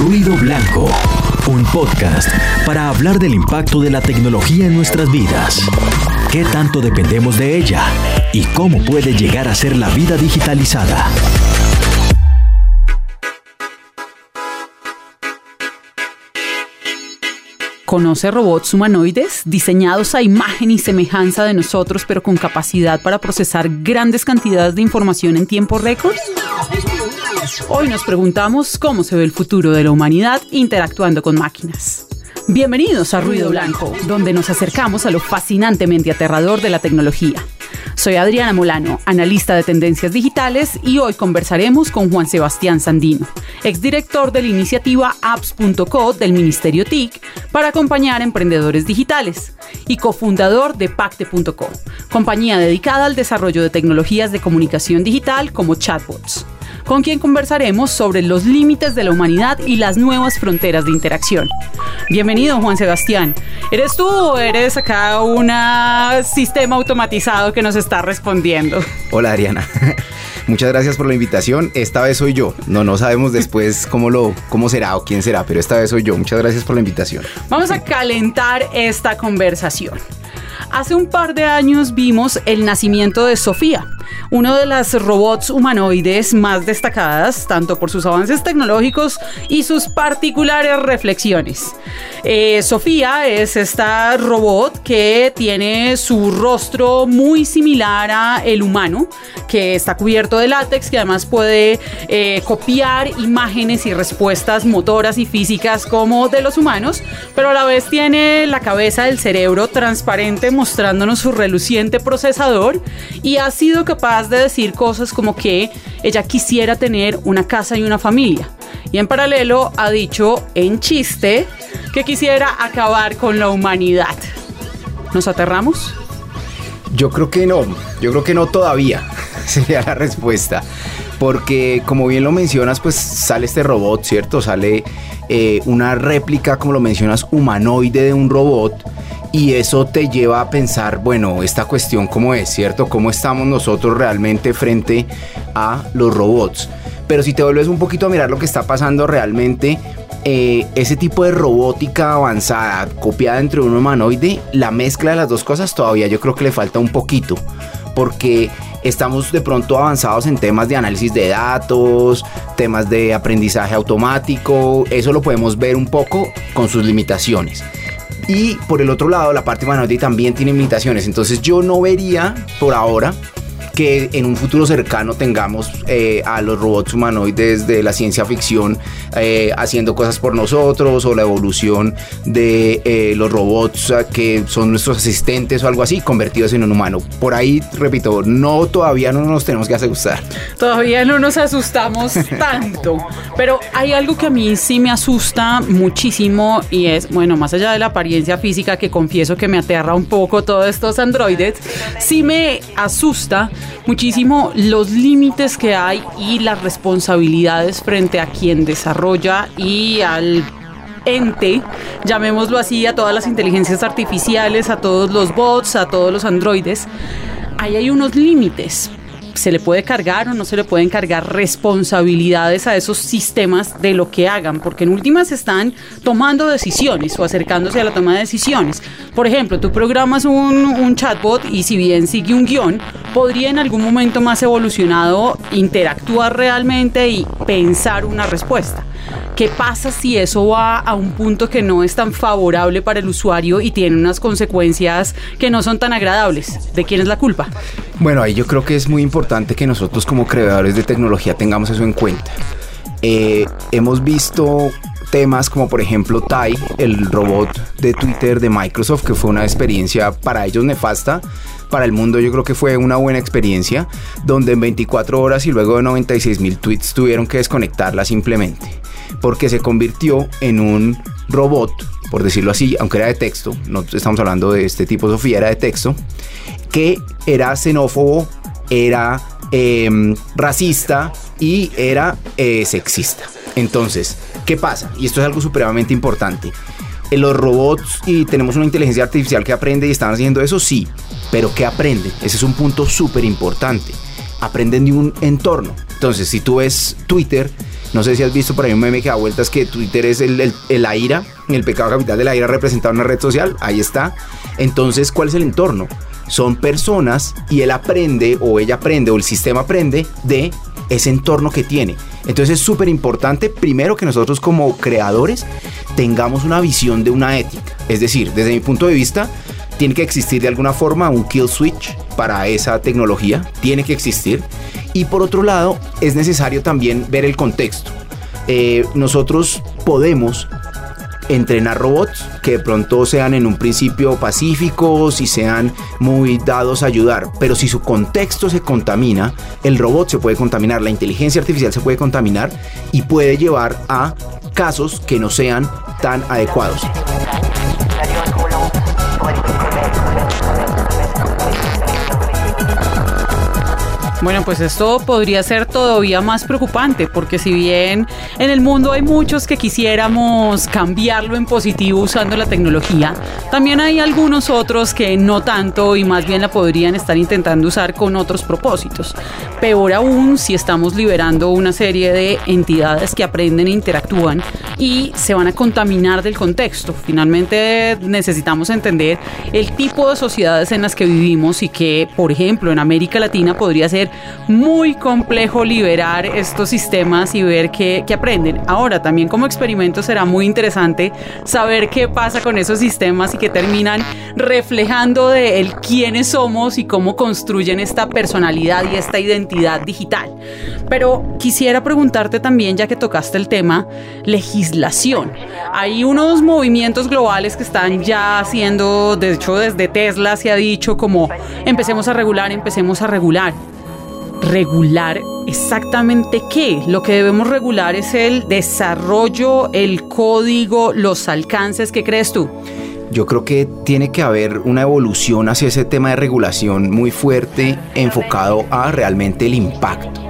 Ruido Blanco, un podcast para hablar del impacto de la tecnología en nuestras vidas. ¿Qué tanto dependemos de ella? ¿Y cómo puede llegar a ser la vida digitalizada? Conoce robots humanoides diseñados a imagen y semejanza de nosotros, pero con capacidad para procesar grandes cantidades de información en tiempo récord. Hoy nos preguntamos cómo se ve el futuro de la humanidad interactuando con máquinas. Bienvenidos a Ruido Blanco, donde nos acercamos a lo fascinantemente aterrador de la tecnología. Soy Adriana Molano, analista de tendencias digitales y hoy conversaremos con Juan Sebastián Sandino, exdirector de la iniciativa apps.co del Ministerio TIC para acompañar a emprendedores digitales y cofundador de Pacte.co, compañía dedicada al desarrollo de tecnologías de comunicación digital como chatbots con quien conversaremos sobre los límites de la humanidad y las nuevas fronteras de interacción. Bienvenido, Juan Sebastián. ¿Eres tú o eres acá un sistema automatizado que nos está respondiendo? Hola, Ariana. Muchas gracias por la invitación. Esta vez soy yo. No, no sabemos después cómo lo, cómo será o quién será, pero esta vez soy yo. Muchas gracias por la invitación. Vamos a calentar esta conversación. Hace un par de años vimos el nacimiento de Sofía, uno de las robots humanoides más destacadas, tanto por sus avances tecnológicos y sus particulares reflexiones. Eh, Sofía es esta robot que tiene su rostro muy similar a el humano, que está cubierto de látex, que además puede eh, copiar imágenes y respuestas motoras y físicas como de los humanos, pero a la vez tiene la cabeza del cerebro transparente mostrándonos su reluciente procesador y ha sido capaz de decir cosas como que ella quisiera tener una casa y una familia. Y en paralelo ha dicho en chiste que quisiera acabar con la humanidad. ¿Nos aterramos? Yo creo que no, yo creo que no todavía. sería la respuesta. Porque como bien lo mencionas, pues sale este robot, ¿cierto? Sale eh, una réplica, como lo mencionas, humanoide de un robot. Y eso te lleva a pensar, bueno, esta cuestión cómo es, ¿cierto? ¿Cómo estamos nosotros realmente frente a los robots? Pero si te vuelves un poquito a mirar lo que está pasando realmente, eh, ese tipo de robótica avanzada copiada entre un humanoide, la mezcla de las dos cosas todavía yo creo que le falta un poquito. Porque estamos de pronto avanzados en temas de análisis de datos, temas de aprendizaje automático, eso lo podemos ver un poco con sus limitaciones. Y por el otro lado, la parte humanoide también tiene limitaciones, entonces yo no vería por ahora que en un futuro cercano tengamos eh, a los robots humanoides de la ciencia ficción eh, haciendo cosas por nosotros o la evolución de eh, los robots que son nuestros asistentes o algo así convertidos en un humano. Por ahí, repito, no todavía no nos tenemos que asustar. Todavía no nos asustamos tanto, pero hay algo que a mí sí me asusta muchísimo y es, bueno, más allá de la apariencia física que confieso que me aterra un poco todos estos androides, sí me asusta muchísimo los límites que hay y las responsabilidades frente a quien desarrolla y al ente, llamémoslo así, a todas las inteligencias artificiales, a todos los bots, a todos los androides. Ahí hay unos límites, se le puede cargar o no se le pueden cargar responsabilidades a esos sistemas de lo que hagan, porque en últimas están tomando decisiones o acercándose a la toma de decisiones. Por ejemplo, tú programas un, chatbot y si bien sigue un guion, podría en algún momento más evolucionado interactuar realmente y pensar una respuesta. ¿Qué pasa si eso va a un punto que no es tan favorable para el usuario y tiene unas consecuencias que no son tan agradables? ¿De quién es la culpa? Bueno, ahí yo creo que es muy importante que nosotros como creadores de tecnología tengamos eso en cuenta. Eh, hemos visto temas como por ejemplo Tai, el robot de Twitter de Microsoft, que fue una experiencia para ellos nefasta. Para el mundo yo creo que fue una buena experiencia, donde en 24 horas y luego de 96 mil tweets tuvieron que desconectarla simplemente porque se convirtió en un robot, por decirlo así, aunque era de texto, no estamos hablando de este tipo Sofía, era de texto, que era xenófobo, era em, racista y era eh, sexista. Entonces, ¿qué pasa? Y esto es algo supremamente importante. En los robots y tenemos una inteligencia artificial que aprende y están haciendo eso, sí, pero ¿qué aprende? Ese es un punto súper importante. Aprenden de un entorno. Entonces, si tú ves Twitter, No sé si has visto por ahí un meme que da vueltas que Twitter es el, el, el la ira, el pecado capital de la ira representado en una red social. Ahí está. Entonces, ¿cuál es el entorno? Son personas y él aprende o ella aprende o el sistema aprende de ese entorno que tiene. Entonces es súper importante, primero, que nosotros como creadores tengamos una visión de una ética. Es decir, desde mi punto de vista, tiene que existir de alguna forma un kill switch para esa tecnología, tiene que existir. Y por otro lado, es necesario también ver el contexto. Eh, nosotros podemos entrenar robots que de pronto sean en un principio pacíficos y sean muy dados a ayudar, pero si su contexto se contamina, el robot se puede contaminar, la inteligencia artificial se puede contaminar y puede llevar a casos que no sean tan adecuados. Bueno, pues esto podría ser todavía más preocupante, porque si bien en el mundo hay muchos que quisiéramos cambiarlo en positivo usando la tecnología, también hay algunos otros que no tanto y más bien la podrían estar intentando usar con otros propósitos. Peor aún si estamos liberando una serie de entidades que aprenden e interactúan y se van a contaminar del contexto. Finalmente necesitamos entender el tipo de sociedades en las que vivimos y que, por ejemplo, en América Latina podría ser muy complejo liberar estos sistemas y ver qué, qué, aprenden. Ahora, también como experimento será muy interesante saber qué pasa con esos sistemas y que terminan reflejando de el quiénes somos y cómo construyen esta personalidad y esta identidad digital. Pero quisiera preguntarte también, ya que tocaste el tema, legislación. Hay unos movimientos globales que están ya haciendo, de hecho desde Tesla se ha dicho como empecemos a regular, empecemos a regular regular exactamente qué. Lo que debemos regular es el desarrollo, el código, los alcances. ¿Qué crees tú? Yo creo que tiene que haber una evolución hacia ese tema de regulación muy fuerte enfocado a realmente el impacto.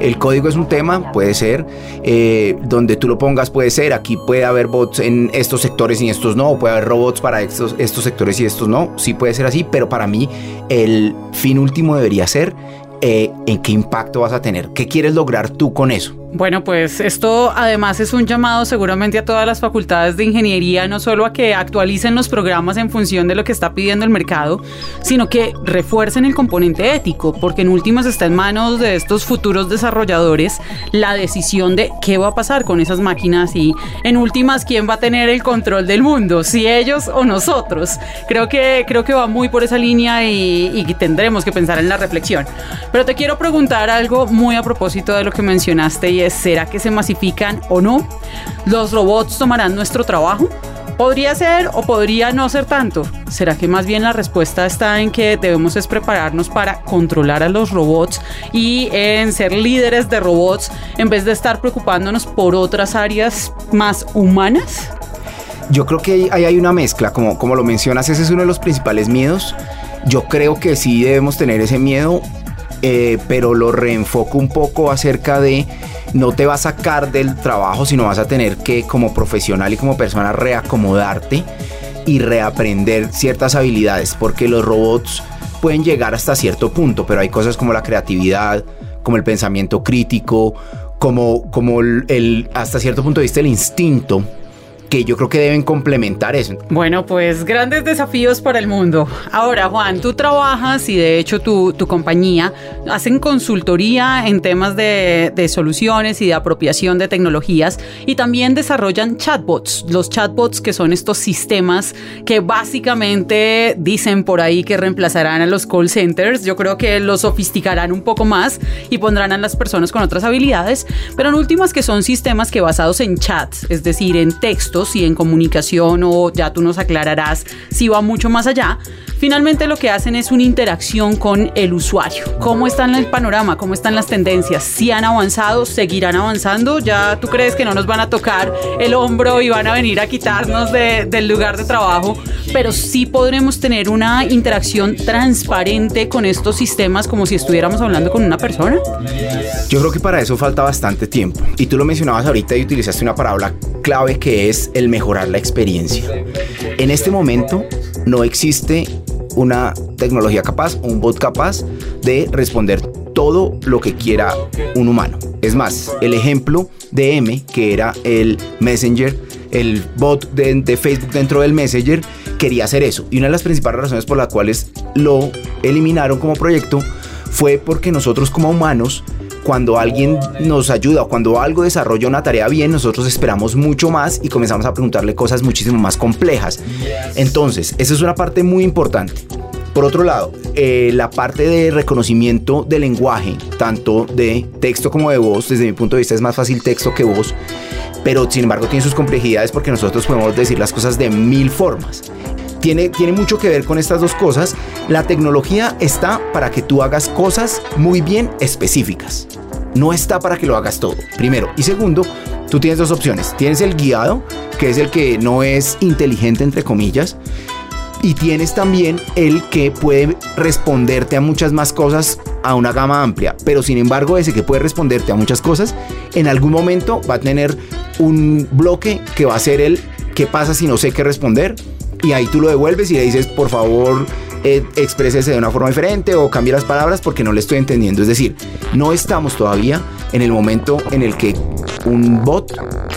El código es un tema, puede ser, eh, donde tú lo pongas puede ser, aquí puede haber bots en estos sectores y estos no, puede haber robots para estos, estos sectores y estos no, sí puede ser así, pero para mí el fin último debería ser eh, en qué impacto vas a tener, qué quieres lograr tú con eso. Bueno, pues esto además es un llamado seguramente a todas las facultades de ingeniería, no solo a que actualicen los programas en función de lo que está pidiendo el mercado, sino que refuercen el componente ético, porque en últimas está en manos de estos futuros desarrolladores la decisión de qué va a pasar con esas máquinas y en últimas quién va a tener el control del mundo, si ellos o nosotros. Creo que, creo que va muy por esa línea y, tendremos que pensar en la reflexión. Pero te quiero preguntar algo muy a propósito de lo que mencionaste y ¿será que se masifican o no? ¿Los robots tomarán nuestro trabajo? Podría ser o podría no ser tanto. ¿Será que más bien la respuesta está en que debemos es prepararnos para controlar a los robots y en ser líderes de robots en vez de estar preocupándonos por otras áreas más humanas? Yo creo que ahí hay una mezcla, como, como lo mencionas, ese es uno de los principales miedos. Yo creo que sí debemos tener ese miedo, eh, pero lo reenfoco un poco acerca de no te va a sacar del trabajo, sino vas a tener que como profesional y como persona reacomodarte y reaprender ciertas habilidades, porque los robots pueden llegar hasta cierto punto, pero hay cosas como la creatividad, como el pensamiento crítico, como, como el, el hasta cierto punto de vista el instinto que yo creo que deben complementar eso. Bueno, pues grandes desafíos para el mundo. Ahora, Juan, tú trabajas y de hecho tu, tu compañía hacen consultoría en temas de, de, soluciones y de apropiación de tecnologías y también desarrollan chatbots. Los chatbots que son estos sistemas que básicamente dicen por ahí que reemplazarán a los call centers. Yo creo que los sofisticarán un poco más y pondrán a las personas con otras habilidades, pero en últimas que son sistemas que basados en chats, es decir, en texto, si en comunicación o ya tú nos aclararás si va mucho más allá, finalmente lo que hacen es una interacción con el usuario. ¿Cómo está el panorama? ¿Cómo están las tendencias? ¿Si han avanzado? ¿Seguirán avanzando? ¿Ya tú crees que no nos van a tocar el hombro y van a venir a quitarnos de, del lugar de trabajo? Pero sí podremos tener una interacción transparente con estos sistemas como si estuviéramos hablando con una persona. Yo creo que para eso falta bastante tiempo. Y tú lo mencionabas ahorita y utilizaste una palabra clave que es el mejorar la experiencia. En este momento no existe una tecnología capaz, un bot capaz de responder todo lo que quiera un humano. Es más, el ejemplo de M, que era el Messenger, el bot de, Facebook dentro del Messenger, quería hacer eso. Y una de las principales razones por las cuales lo eliminaron como proyecto fue porque nosotros como humanos cuando alguien nos ayuda o cuando algo desarrolla una tarea bien, nosotros esperamos mucho más y comenzamos a preguntarle cosas muchísimo más complejas. Entonces, esa es una parte muy importante. Por otro lado, eh, la parte de reconocimiento de lenguaje, tanto de texto como de voz, desde mi punto de vista es más fácil texto que voz, pero sin embargo tiene sus complejidades porque nosotros podemos decir las cosas de mil formas. Tiene, tiene mucho que ver con estas dos cosas. La tecnología está para que tú hagas cosas muy bien específicas. No está para que lo hagas todo, primero. Y segundo, tú tienes dos opciones. Tienes el guiado, que es el que no es inteligente, entre comillas, y tienes también el que puede responderte a muchas más cosas a una gama amplia. Pero sin embargo, ese que puede responderte a muchas cosas, en algún momento va a tener un bloque que va a ser el ¿qué pasa si no sé qué responder? Y ahí tú lo devuelves y le dices, por favor, eh, exprésese de una forma diferente o cambie las palabras porque no le estoy entendiendo. Es decir, no estamos todavía en el momento en el que un bot,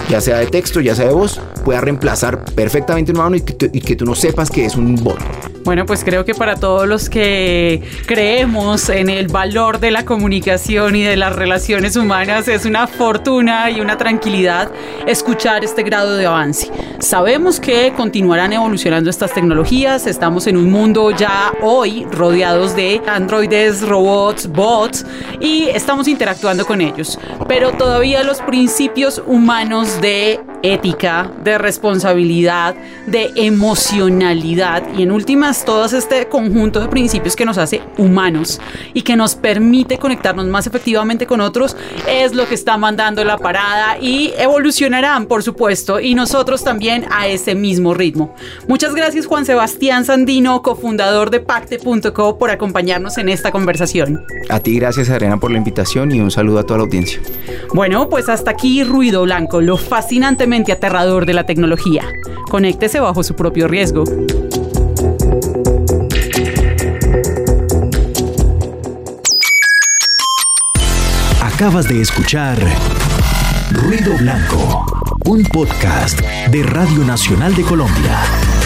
ya sea de texto, ya sea de voz, pueda reemplazar perfectamente un humano y que, tú no sepas que es un bot. Bueno, pues creo que para todos los que creemos en el valor de la comunicación y de las relaciones humanas es una fortuna y una tranquilidad escuchar este grado de avance. Sabemos que continuarán evolucionando estas tecnologías, estamos en un mundo ya hoy rodeados de androides, robots, bots y estamos interactuando con ellos, pero todavía los principios humanos de ética, de responsabilidad, de emocionalidad y en últimas todas este conjunto de principios que nos hace humanos y que nos permite conectarnos más efectivamente con otros es lo que está mandando la parada y evolucionarán por supuesto y nosotros también a ese mismo ritmo. Muchas gracias Juan Sebastián Sandino, cofundador de pacte.co por acompañarnos en esta conversación. A ti gracias Adriana por la invitación y un saludo a toda la audiencia. Bueno, pues hasta aquí Ruido Blanco, lo aterrador de la tecnología. Conéctese bajo su propio riesgo. Acabas de escuchar Ruido Blanco, un podcast de Radio Nacional de Colombia.